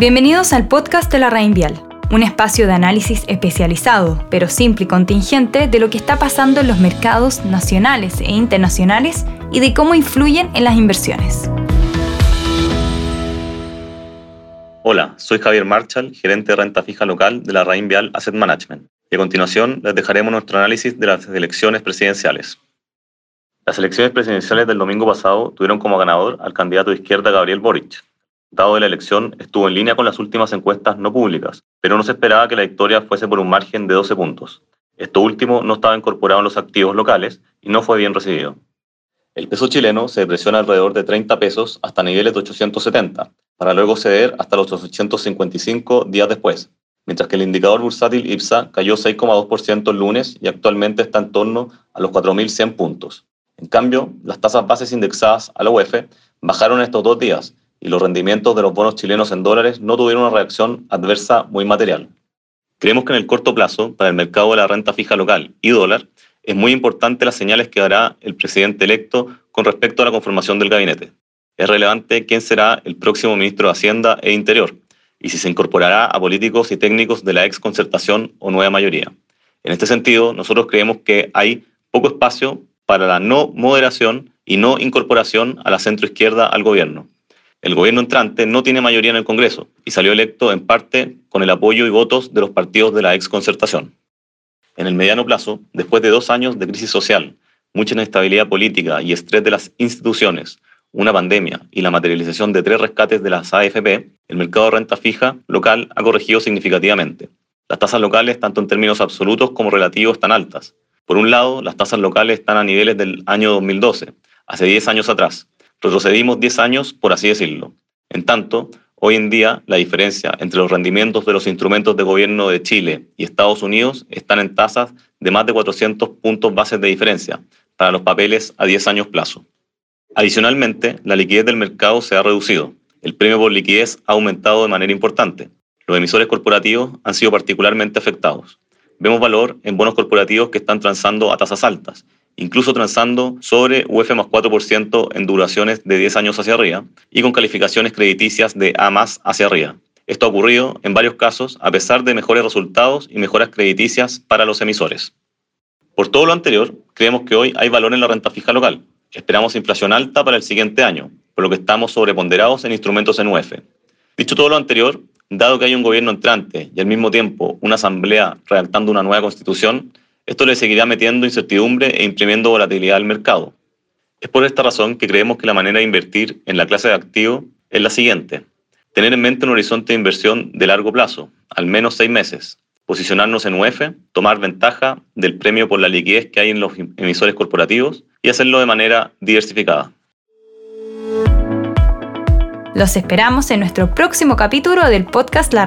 Bienvenidos al podcast de la Vial, un espacio de análisis especializado, pero simple y contingente, de lo que está pasando en los mercados nacionales e internacionales y de cómo influyen en las inversiones. Hola, soy Javier Marchal, gerente de renta fija local de la Vial Asset Management. Y a continuación les dejaremos nuestro análisis de las elecciones presidenciales. Las elecciones presidenciales del domingo pasado tuvieron como ganador al candidato de izquierda Gabriel Boric, resultado de la elección estuvo en línea con las últimas encuestas no públicas, pero no se esperaba que la victoria fuese por un margen de 12 puntos. Esto último no estaba incorporado en los activos locales y no fue bien recibido. El peso chileno se depreciona alrededor de 30 pesos hasta niveles de 870, para luego ceder hasta los 855 días después, mientras que el indicador bursátil IPSA cayó 6,2% el lunes y actualmente está en torno a los 4.100 puntos. En cambio, las tasas bases indexadas a la UEF bajaron estos dos días y los rendimientos de los bonos chilenos en dólares no tuvieron una reacción adversa muy material. Creemos que en el corto plazo, para el mercado de la renta fija local y dólar, es muy importante las señales que dará el presidente electo con respecto a la conformación del gabinete. Es relevante quién será el próximo ministro de Hacienda e Interior y si se incorporará a políticos y técnicos de la ex concertación o nueva mayoría. En este sentido, nosotros creemos que hay poco espacio para la no moderación y no incorporación a la centroizquierda al gobierno. El gobierno entrante no tiene mayoría en el Congreso y salió electo en parte con el apoyo y votos de los partidos de la ex concertación. En el mediano plazo, después de dos años de crisis social, mucha inestabilidad política y estrés de las instituciones, una pandemia y la materialización de tres rescates de las AFP, el mercado de renta fija local ha corregido significativamente. Las tasas locales, tanto en términos absolutos como relativos, están altas. Por un lado, las tasas locales están a niveles del año 2012, hace 10 años atrás, Retrocedimos 10 años, por así decirlo. En tanto, hoy en día la diferencia entre los rendimientos de los instrumentos de gobierno de Chile y Estados Unidos están en tasas de más de 400 puntos bases de diferencia para los papeles a 10 años plazo. Adicionalmente, la liquidez del mercado se ha reducido. El premio por liquidez ha aumentado de manera importante. Los emisores corporativos han sido particularmente afectados. Vemos valor en bonos corporativos que están transando a tasas altas incluso transando sobre UF más 4% en duraciones de 10 años hacia arriba y con calificaciones crediticias de A más hacia arriba. Esto ha ocurrido en varios casos a pesar de mejores resultados y mejoras crediticias para los emisores. Por todo lo anterior, creemos que hoy hay valor en la renta fija local. Esperamos inflación alta para el siguiente año, por lo que estamos sobreponderados en instrumentos en UF. Dicho todo lo anterior, dado que hay un gobierno entrante y al mismo tiempo una asamblea redactando una nueva constitución, esto le seguirá metiendo incertidumbre e imprimiendo volatilidad al mercado. Es por esta razón que creemos que la manera de invertir en la clase de activo es la siguiente. Tener en mente un horizonte de inversión de largo plazo, al menos seis meses, posicionarnos en UF, tomar ventaja del premio por la liquidez que hay en los emisores corporativos y hacerlo de manera diversificada. Los esperamos en nuestro próximo capítulo del podcast La